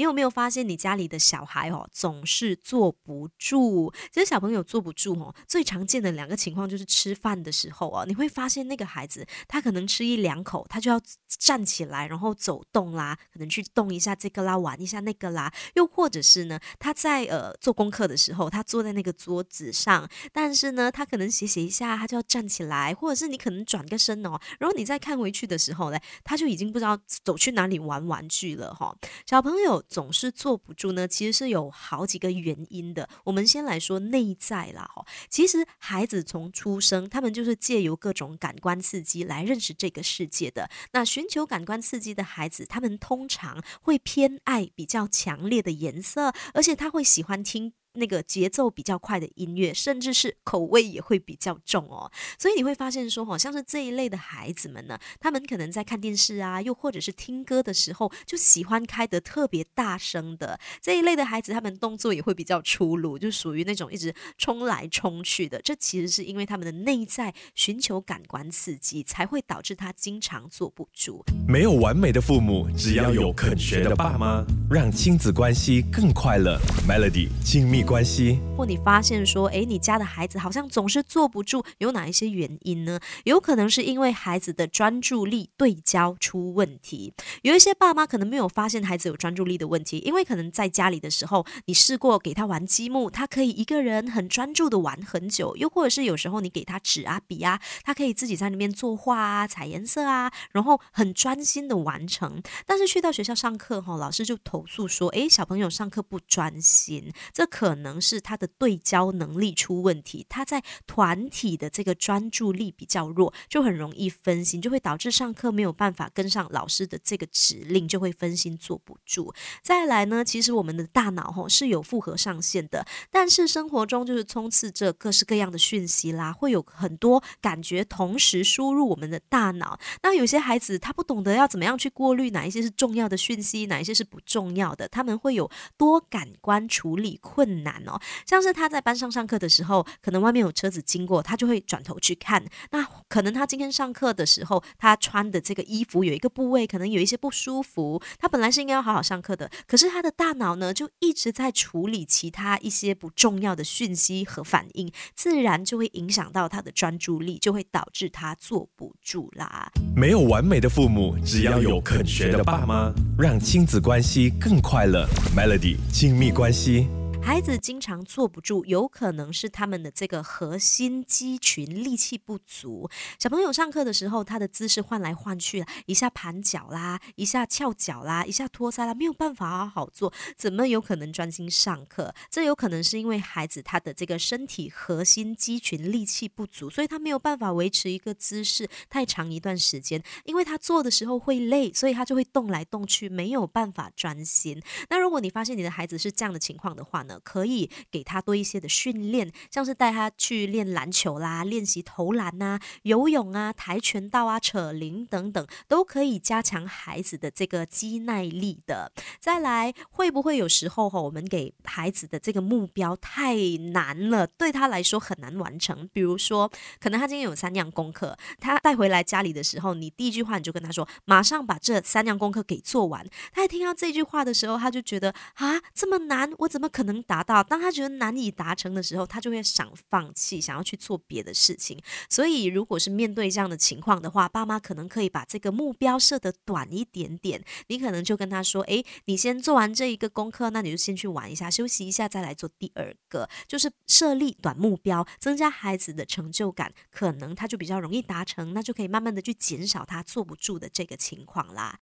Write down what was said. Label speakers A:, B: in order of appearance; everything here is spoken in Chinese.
A: 你有没有发现你家里的小孩哦，总是坐不住？其实小朋友坐不住哦，最常见的两个情况就是吃饭的时候啊，你会发现那个孩子他可能吃一两口，他就要站起来，然后走动啦，可能去动一下这个啦，玩一下那个啦，又或者是呢，他在呃做功课的时候，他坐在那个桌子上，但是呢，他可能写写一下，他就要站起来，或者是你可能转个身哦，然后你再看回去的时候呢，他就已经不知道走去哪里玩玩具了哈，小朋友。总是坐不住呢，其实是有好几个原因的。我们先来说内在啦，哈，其实孩子从出生，他们就是借由各种感官刺激来认识这个世界的。那寻求感官刺激的孩子，他们通常会偏爱比较强烈的颜色，而且他会喜欢听。那个节奏比较快的音乐，甚至是口味也会比较重哦，所以你会发现说，好像是这一类的孩子们呢，他们可能在看电视啊，又或者是听歌的时候，就喜欢开得特别大声的这一类的孩子，他们动作也会比较粗鲁，就属于那种一直冲来冲去的。这其实是因为他们的内在寻求感官刺激，才会导致他经常坐不住。
B: 没有完美的父母，只要有肯学的爸妈，让亲子关系更快乐。Melody 亲密。关系，
A: 或你发现说，哎，你家的孩子好像总是坐不住，有哪一些原因呢？有可能是因为孩子的专注力对焦出问题。有一些爸妈可能没有发现孩子有专注力的问题，因为可能在家里的时候，你试过给他玩积木，他可以一个人很专注的玩很久；又或者是有时候你给他纸啊笔啊，他可以自己在那边作画啊、彩颜色啊，然后很专心的完成。但是去到学校上课哈，老师就投投诉说，哎，小朋友上课不专心，这可。可能是他的对焦能力出问题，他在团体的这个专注力比较弱，就很容易分心，就会导致上课没有办法跟上老师的这个指令，就会分心坐不住。再来呢，其实我们的大脑吼是有负荷上限的，但是生活中就是充斥着各式各样的讯息啦，会有很多感觉同时输入我们的大脑。那有些孩子他不懂得要怎么样去过滤哪一些是重要的讯息，哪一些是不重重要的，他们会有多感官处理困。难哦，像是他在班上上课的时候，可能外面有车子经过，他就会转头去看。那可能他今天上课的时候，他穿的这个衣服有一个部位可能有一些不舒服。他本来是应该要好好上课的，可是他的大脑呢，就一直在处理其他一些不重要的讯息和反应，自然就会影响到他的专注力，就会导致他坐不住啦。
B: 没有完美的父母，只要有肯学的爸妈，让亲子关系更快乐。Melody 亲密关系。
A: 孩子经常坐不住，有可能是他们的这个核心肌群力气不足。小朋友上课的时候，他的姿势换来换去，一下盘脚啦，一下翘脚啦，一下托腮啦，没有办法好好做，怎么有可能专心上课？这有可能是因为孩子他的这个身体核心肌群力气不足，所以他没有办法维持一个姿势太长一段时间。因为他坐的时候会累，所以他就会动来动去，没有办法专心。那如果你发现你的孩子是这样的情况的话呢？可以给他多一些的训练，像是带他去练篮球啦，练习投篮呐，游泳啊，跆拳道啊，扯铃等等，都可以加强孩子的这个肌耐力的。再来，会不会有时候哈，我们给孩子的这个目标太难了，对他来说很难完成？比如说，可能他今天有三样功课，他带回来家里的时候，你第一句话你就跟他说，马上把这三样功课给做完。他一听到这句话的时候，他就觉得啊，这么难，我怎么可能达到，当他觉得难以达成的时候，他就会想放弃，想要去做别的事情。所以，如果是面对这样的情况的话，爸妈可能可以把这个目标设得短一点点。你可能就跟他说：“诶，你先做完这一个功课，那你就先去玩一下，休息一下，再来做第二个。”就是设立短目标，增加孩子的成就感，可能他就比较容易达成，那就可以慢慢的去减少他坐不住的这个情况啦。